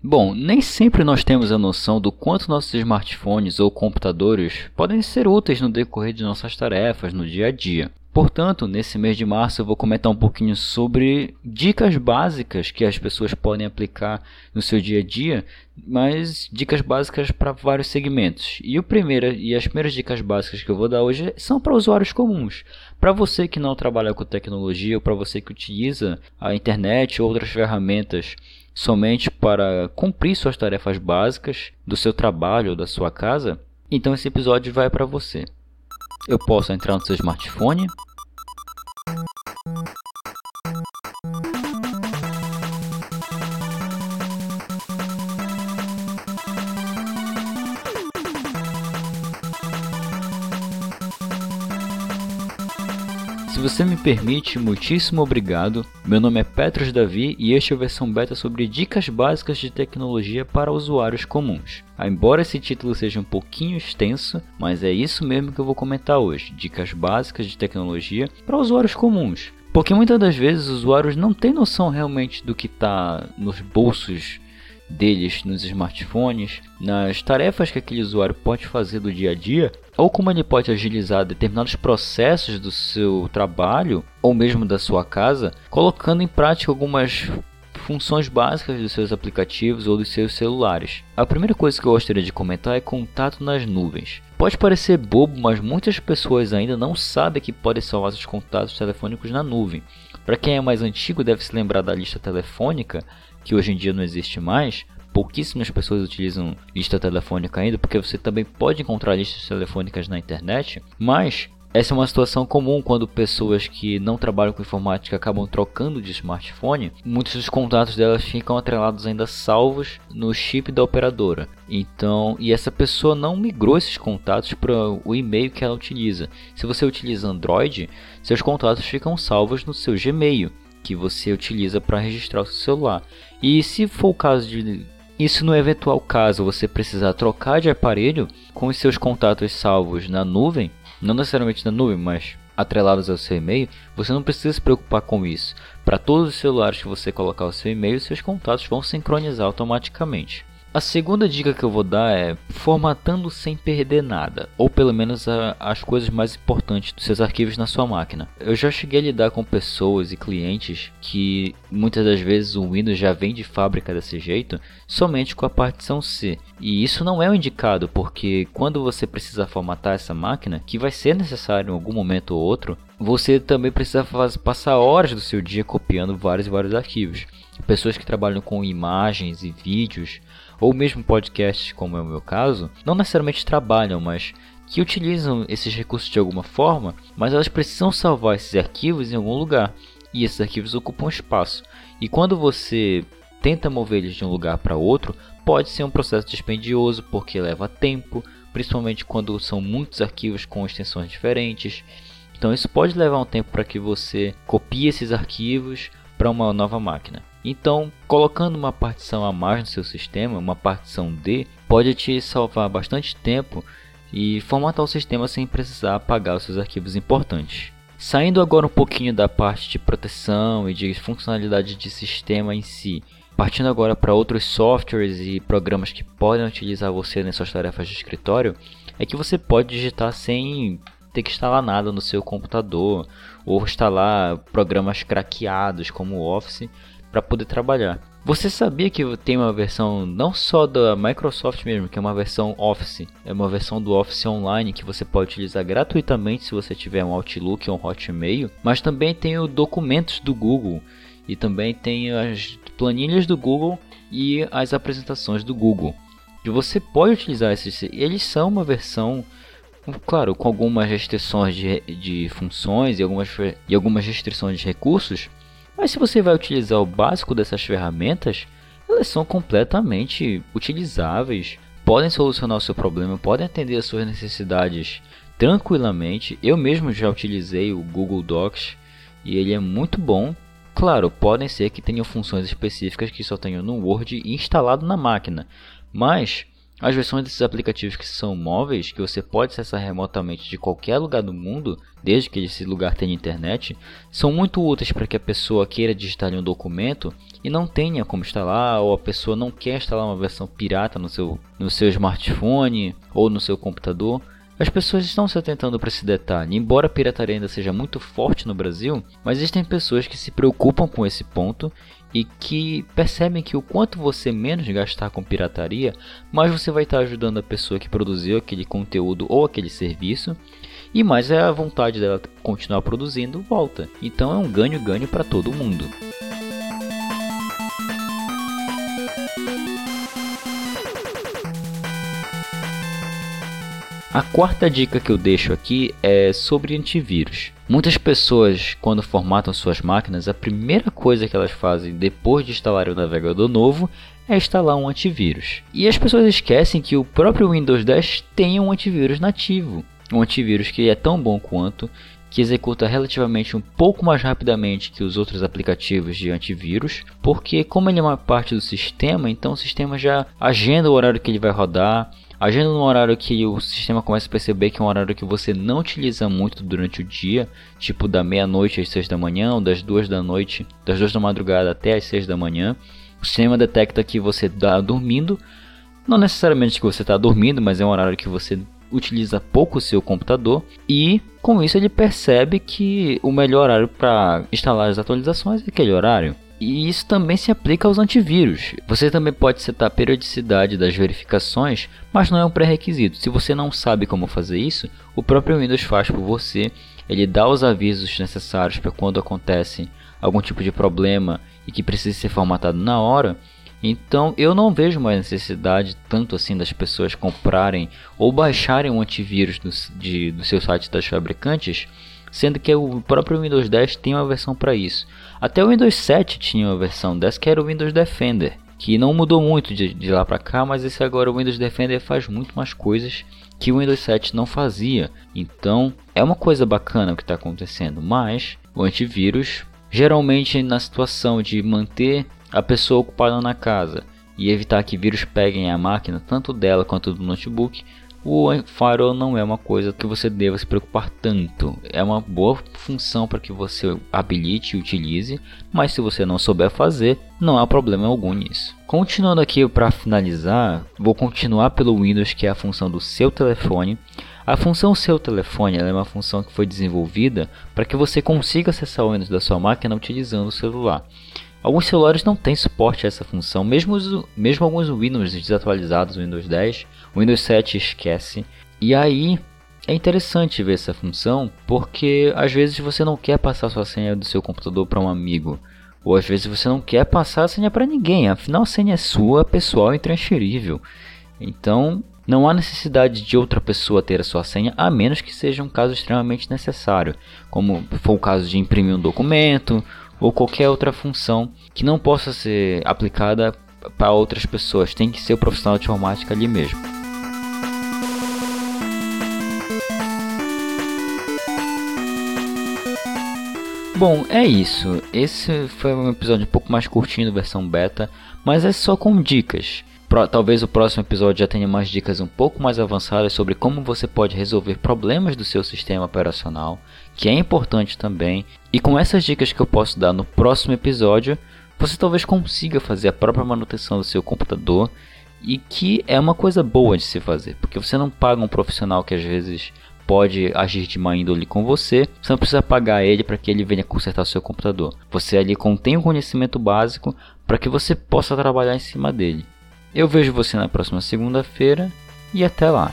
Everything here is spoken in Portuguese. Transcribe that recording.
Bom, nem sempre nós temos a noção do quanto nossos smartphones ou computadores podem ser úteis no decorrer de nossas tarefas no dia a dia. Portanto, nesse mês de março eu vou comentar um pouquinho sobre dicas básicas que as pessoas podem aplicar no seu dia a dia, mas dicas básicas para vários segmentos. E o primeiro e as primeiras dicas básicas que eu vou dar hoje são para usuários comuns. Para você que não trabalha com tecnologia ou para você que utiliza a internet ou outras ferramentas somente para cumprir suas tarefas básicas do seu trabalho ou da sua casa, então esse episódio vai para você. Eu posso entrar no seu smartphone, Se você me permite, muitíssimo obrigado. Meu nome é Petros Davi e este é a versão beta sobre dicas básicas de tecnologia para usuários comuns. Embora esse título seja um pouquinho extenso, mas é isso mesmo que eu vou comentar hoje: dicas básicas de tecnologia para usuários comuns. Porque muitas das vezes os usuários não têm noção realmente do que está nos bolsos deles nos smartphones, nas tarefas que aquele usuário pode fazer do dia a dia, ou como ele pode agilizar determinados processos do seu trabalho ou mesmo da sua casa, colocando em prática algumas funções básicas dos seus aplicativos ou dos seus celulares. A primeira coisa que eu gostaria de comentar é contato nas nuvens. Pode parecer bobo, mas muitas pessoas ainda não sabem que podem salvar seus contatos telefônicos na nuvem. Para quem é mais antigo, deve se lembrar da lista telefônica, que hoje em dia não existe mais, pouquíssimas pessoas utilizam lista telefônica ainda, porque você também pode encontrar listas telefônicas na internet, mas essa é uma situação comum quando pessoas que não trabalham com informática acabam trocando de smartphone. Muitos dos contatos delas ficam atrelados ainda salvos no chip da operadora. Então, e essa pessoa não migrou esses contatos para o e-mail que ela utiliza. Se você utiliza Android, seus contatos ficam salvos no seu Gmail, que você utiliza para registrar o seu celular. E se for o caso de isso no eventual caso você precisar trocar de aparelho com os seus contatos salvos na nuvem, não necessariamente na nuvem, mas atrelados ao seu e-mail, você não precisa se preocupar com isso. Para todos os celulares que você colocar o seu e-mail, seus contatos vão sincronizar automaticamente. A segunda dica que eu vou dar é formatando sem perder nada, ou pelo menos a, as coisas mais importantes dos seus arquivos na sua máquina. Eu já cheguei a lidar com pessoas e clientes que muitas das vezes o Windows já vem de fábrica desse jeito, somente com a partição C. E isso não é o indicado, porque quando você precisa formatar essa máquina, que vai ser necessário em algum momento ou outro, você também precisa passar horas do seu dia copiando vários e vários arquivos. Pessoas que trabalham com imagens e vídeos ou mesmo podcasts, como é o meu caso, não necessariamente trabalham, mas que utilizam esses recursos de alguma forma, mas elas precisam salvar esses arquivos em algum lugar, e esses arquivos ocupam espaço. E quando você tenta mover eles de um lugar para outro, pode ser um processo dispendioso porque leva tempo, principalmente quando são muitos arquivos com extensões diferentes. Então isso pode levar um tempo para que você copie esses arquivos para uma nova máquina. Então, colocando uma partição a mais no seu sistema, uma partição D, pode te salvar bastante tempo e formatar o sistema sem precisar apagar os seus arquivos importantes. Saindo agora um pouquinho da parte de proteção e de funcionalidade de sistema em si, partindo agora para outros softwares e programas que podem utilizar você nas suas tarefas de escritório, é que você pode digitar sem ter que instalar nada no seu computador ou instalar programas craqueados como o Office para poder trabalhar. Você sabia que tem uma versão não só da Microsoft mesmo, que é uma versão Office, é uma versão do Office Online que você pode utilizar gratuitamente se você tiver um Outlook ou um Hotmail, mas também tem o documentos do Google e também tem as planilhas do Google e as apresentações do Google. E você pode utilizar esses, eles são uma versão claro, com algumas restrições de, de funções e algumas, e algumas restrições de recursos, mas se você vai utilizar o básico dessas ferramentas, elas são completamente utilizáveis, podem solucionar o seu problema, podem atender às suas necessidades tranquilamente. Eu mesmo já utilizei o Google Docs e ele é muito bom. Claro, podem ser que tenham funções específicas que só tenham no Word instalado na máquina, mas as versões desses aplicativos que são móveis, que você pode acessar remotamente de qualquer lugar do mundo, desde que esse lugar tenha internet, são muito úteis para que a pessoa queira digitar um documento e não tenha como instalar, ou a pessoa não quer instalar uma versão pirata no seu, no seu smartphone ou no seu computador. As pessoas estão se atentando para esse detalhe. Embora a pirataria ainda seja muito forte no Brasil, mas existem pessoas que se preocupam com esse ponto e que percebem que o quanto você menos gastar com pirataria, mais você vai estar ajudando a pessoa que produziu aquele conteúdo ou aquele serviço, e mais é a vontade dela continuar produzindo volta. Então é um ganho-ganho para todo mundo. A quarta dica que eu deixo aqui é sobre antivírus. Muitas pessoas, quando formatam suas máquinas, a primeira coisa que elas fazem depois de instalar o navegador novo é instalar um antivírus. E as pessoas esquecem que o próprio Windows 10 tem um antivírus nativo. Um antivírus que é tão bom quanto, que executa relativamente um pouco mais rapidamente que os outros aplicativos de antivírus, porque como ele é uma parte do sistema, então o sistema já agenda o horário que ele vai rodar, Agindo num horário que o sistema começa a perceber que é um horário que você não utiliza muito durante o dia, tipo da meia-noite às seis da manhã, ou das duas da noite, das duas da madrugada até às seis da manhã, o sistema detecta que você está dormindo, não necessariamente que você está dormindo, mas é um horário que você utiliza pouco o seu computador e com isso ele percebe que o melhor horário para instalar as atualizações é aquele horário. E isso também se aplica aos antivírus. Você também pode setar a periodicidade das verificações, mas não é um pré-requisito. Se você não sabe como fazer isso, o próprio Windows faz por você. Ele dá os avisos necessários para quando acontece algum tipo de problema e que precisa ser formatado na hora. Então eu não vejo mais necessidade tanto assim das pessoas comprarem ou baixarem um antivírus do, de, do seu site das fabricantes, sendo que o próprio Windows 10 tem uma versão para isso. Até o Windows 7 tinha uma versão dessa que era o Windows Defender, que não mudou muito de, de lá para cá, mas esse agora o Windows Defender faz muito mais coisas que o Windows 7 não fazia. Então é uma coisa bacana o que está acontecendo, mas o antivírus geralmente na situação de manter a pessoa ocupada na casa e evitar que vírus peguem a máquina, tanto dela quanto do notebook, o firewall não é uma coisa que você deva se preocupar tanto. É uma boa função para que você habilite e utilize, mas se você não souber fazer, não há problema algum nisso. Continuando aqui para finalizar, vou continuar pelo Windows, que é a função do seu telefone. A função seu telefone é uma função que foi desenvolvida para que você consiga acessar o Windows da sua máquina utilizando o celular. Alguns celulares não têm suporte a essa função, mesmo, os, mesmo alguns Windows desatualizados, Windows 10, Windows 7 esquece. E aí é interessante ver essa função, porque às vezes você não quer passar sua senha do seu computador para um amigo, ou às vezes você não quer passar a senha para ninguém, afinal a senha é sua, pessoal e intransferível. Então, não há necessidade de outra pessoa ter a sua senha, a menos que seja um caso extremamente necessário, como for o caso de imprimir um documento ou qualquer outra função que não possa ser aplicada para outras pessoas. Tem que ser o profissional de informática ali mesmo. Bom, é isso. Esse foi um episódio um pouco mais curtinho, versão beta, mas é só com dicas. Pro, talvez o próximo episódio já tenha mais dicas um pouco mais avançadas sobre como você pode resolver problemas do seu sistema operacional, que é importante também. E com essas dicas que eu posso dar no próximo episódio, você talvez consiga fazer a própria manutenção do seu computador e que é uma coisa boa de se fazer, porque você não paga um profissional que às vezes pode agir de má índole com você, você não precisa pagar ele para que ele venha consertar seu computador. Você ali contém o conhecimento básico para que você possa trabalhar em cima dele. Eu vejo você na próxima segunda-feira e até lá.